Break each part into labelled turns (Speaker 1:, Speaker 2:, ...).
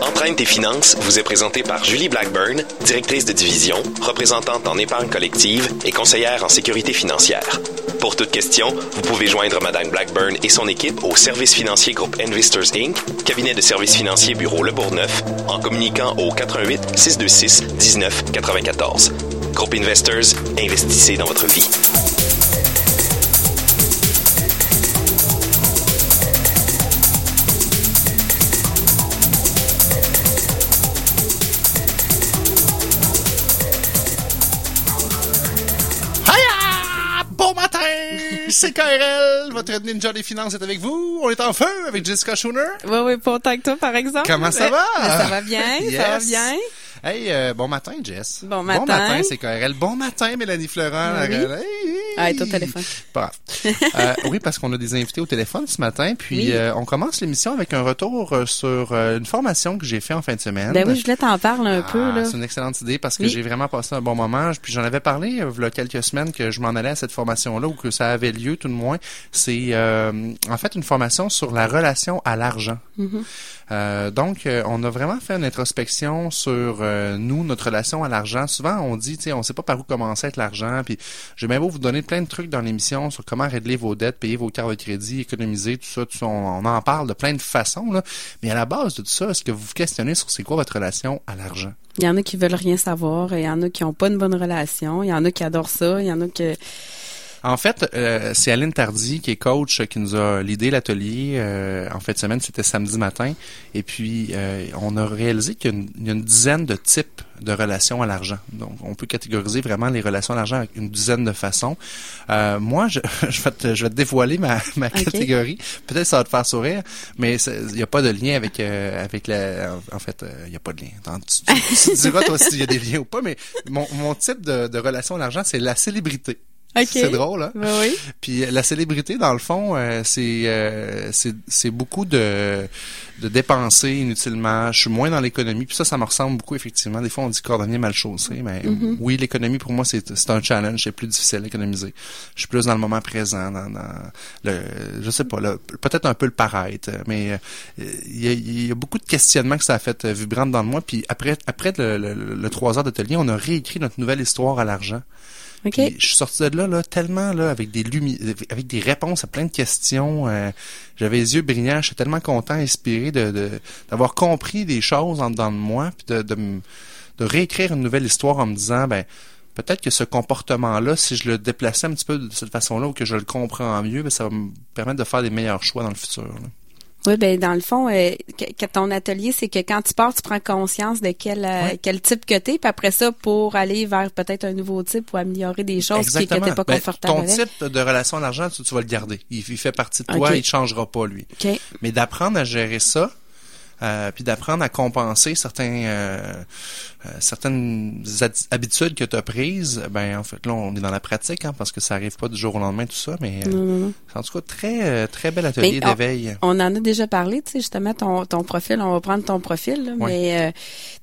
Speaker 1: Entraîne tes finances vous est présenté par Julie Blackburn, directrice de division, représentante en épargne collective et conseillère en sécurité financière. Pour toute question, vous pouvez joindre Madame Blackburn et son équipe au service financier groupe Investors Inc., cabinet de services financiers bureau Le Bourgneuf, en communiquant au 88 626 19 94. Groupe Investors, investissez dans votre vie.
Speaker 2: C'est KRL, votre ninja des finances est avec vous. On est en feu avec Jessica Schooner.
Speaker 3: Oui, oui, pas autant que toi, par exemple.
Speaker 2: Comment ça va?
Speaker 3: mais ça va bien, ça va bien.
Speaker 2: Hey, euh, bon matin, Jess.
Speaker 3: Bon matin.
Speaker 2: Bon matin, c'est KRL. Bon matin, Mélanie Florent.
Speaker 3: Oui.
Speaker 2: Hey.
Speaker 3: Ah, est au téléphone.
Speaker 2: Pas grave. Euh, oui, parce qu'on a des invités au téléphone ce matin. Puis,
Speaker 3: Oui.
Speaker 2: euh, on commence l'émission avec un retour euh, sur euh, une formation que j'ai fait en fin de semaine.
Speaker 3: Ben oui, je voulais t'en parler un peu,
Speaker 2: Ah,
Speaker 3: là.
Speaker 2: C'est une excellente idée parce que
Speaker 3: Oui.
Speaker 2: j'ai vraiment passé un bon moment. Puis j'en avais parlé il y a quelques semaines que je m'en allais à cette formation-là ou que ça avait lieu tout de moins. C'est en fait une formation sur la relation à l'argent.
Speaker 3: Mm-hmm.
Speaker 2: Donc, on a vraiment fait une introspection sur nous, notre relation à l'argent. Souvent, on dit, tu sais, on sait pas par où commencer avec l'argent. Puis, j'ai bien beau vous donner plein de trucs dans l'émission sur comment régler vos dettes, payer vos cartes de crédit, économiser, tout ça. On, en parle de plein de façons, là. Mais à la base de tout ça, est-ce que vous vous questionnez sur c'est quoi votre relation à l'argent?
Speaker 3: Il y en a qui veulent rien savoir, il y en a qui ont pas une bonne relation, il y en a qui adorent ça, il y en a qui...
Speaker 2: En fait, euh, c'est Aline Tardy qui est coach qui nous a l'idée l'atelier euh, en fin de semaine, c'était samedi matin. Et puis, euh, on a réalisé qu'il y a, une, il y a une dizaine de types de relations à l'argent. Donc, on peut catégoriser vraiment les relations à l'argent avec une dizaine de façons. Euh, moi, je, je, vais te, je vais te dévoiler ma, ma catégorie. Peut-être ça va te faire sourire, mais il n'y a pas de lien avec euh, avec la. En fait, euh, il n'y a pas de lien. Attends, tu, tu- tu diras toi s'il y a des liens ou pas, mais mon, mon type de, de relation à l'argent, c'est la célébrité.
Speaker 3: OK.
Speaker 2: C'est drôle, hein?
Speaker 3: Ben oui.
Speaker 2: Puis euh, la célébrité, dans le fond, euh, c'est euh, c'est c'est beaucoup de de dépenser inutilement. Je suis moins dans l'économie, puis ça, ça me ressemble beaucoup effectivement. Des fois, on dit cordonnier mal chaussé, mais
Speaker 3: Mm-hmm.
Speaker 2: oui, l'économie pour moi, c'est c'est un challenge, c'est plus difficile d'économiser. Je suis plus dans le moment présent, dans, dans le, je sais pas, le- peut-être un peu le paraître, mais euh, il y, a, il y a beaucoup de questionnements que ça a fait euh, vibrante dans moi. Puis après après le, le, le trois heures d'atelier, on a réécrit notre nouvelle histoire à l'argent.
Speaker 3: OK.
Speaker 2: Puis je suis sorti de là, là tellement là avec des lumi avec des réponses à plein de questions. euh, J'avais les yeux brillants. J'étais tellement content, inspiré de d'avoir compris des choses en dedans de moi, puis de, de, de réécrire une nouvelle histoire en me disant ben peut-être que ce comportement-là, si je le déplaçais un petit peu de cette façon-là ou que je le comprends mieux, ben, ça va me permettre de faire des meilleurs choix dans le futur. là.
Speaker 3: Oui, ben dans le fond, euh, que, que ton atelier, c'est que quand tu pars, tu prends conscience de quel euh,
Speaker 2: Ouais.
Speaker 3: quel type que t'es, puis après ça, pour aller vers peut-être un nouveau type ou améliorer des choses qui que t'es pas
Speaker 2: Ben,
Speaker 3: confortable
Speaker 2: ton
Speaker 3: avec.
Speaker 2: type de relation à l'argent, tu, tu vas le garder. Il, il fait partie de toi,
Speaker 3: Ok.
Speaker 2: il changera pas, lui.
Speaker 3: OK.
Speaker 2: Mais d'apprendre à gérer ça, euh, puis d'apprendre à compenser certains, euh, euh, certaines habitudes que tu as prises, ben en fait là on est dans la pratique hein, parce que ça arrive pas du jour au lendemain tout ça, mais euh, c'est en tout cas très très bel atelier
Speaker 3: on-
Speaker 2: d'éveil.
Speaker 3: On en a déjà parlé, tu sais, justement, ton, ton profil, on va prendre ton profil, là, mais, euh,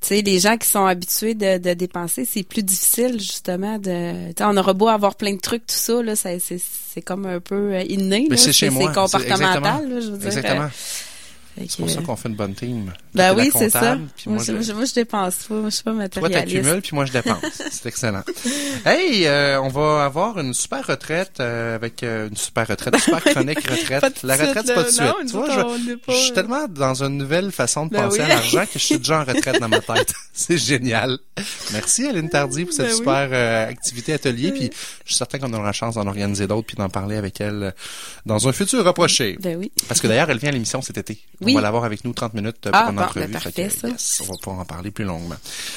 Speaker 3: tu sais, les gens qui sont habitués de, de dépenser, c'est plus difficile, justement, de, tu sais, on aura beau avoir plein de trucs, tout ça, là, c'est, c'est comme un peu inné,
Speaker 2: c'est chez moi,
Speaker 3: c'est comportemental,
Speaker 2: exactement.
Speaker 3: là, je veux dire.
Speaker 2: Exactement.
Speaker 3: euh,
Speaker 2: C'est pour ça qu'on fait une bonne team.
Speaker 3: Ben
Speaker 2: Toi,
Speaker 3: oui, c'est ça. Moi,
Speaker 2: moi,
Speaker 3: je,
Speaker 2: je-
Speaker 3: moi, je dépense pas, moi, je suis pas
Speaker 2: Toi,
Speaker 3: matérialiste.
Speaker 2: t'accumules, puis moi, je dépense. C'est excellent. Hey, euh, on va avoir une super retraite euh, avec euh, une super retraite, une super chronique retraite. La retraite, c'est pas de suite.
Speaker 3: Non,
Speaker 2: tu vois, je,
Speaker 3: pas-
Speaker 2: suis tellement dans une nouvelle façon de
Speaker 3: Ben
Speaker 2: penser
Speaker 3: oui.
Speaker 2: à l'argent que je suis déjà en retraite dans ma tête. c'est génial. Merci, Aline Tardy, pour cette
Speaker 3: Ben
Speaker 2: super euh, activité atelier. Puis je suis certain qu'on aura la chance d'en organiser d'autres puis d'en parler avec elle euh, dans un futur rapproché.
Speaker 3: Ben oui.
Speaker 2: Parce que d'ailleurs, elle vient à l'émission cet été.
Speaker 3: Oui.
Speaker 2: On va l'avoir avec nous 30 minutes euh, pour
Speaker 3: Ah,
Speaker 2: une
Speaker 3: bon,
Speaker 2: entrevue.
Speaker 3: ben,
Speaker 2: Fait
Speaker 3: parfait,
Speaker 2: que,
Speaker 3: ça.
Speaker 2: yes, on va pouvoir en parler plus longuement.